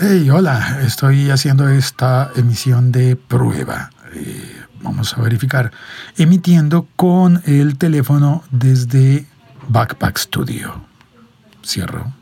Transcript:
Hey, hola, estoy haciendo esta emisión de prueba. Eh, vamos a verificar. Emitiendo con el teléfono desde Backpack Studio. Cierro.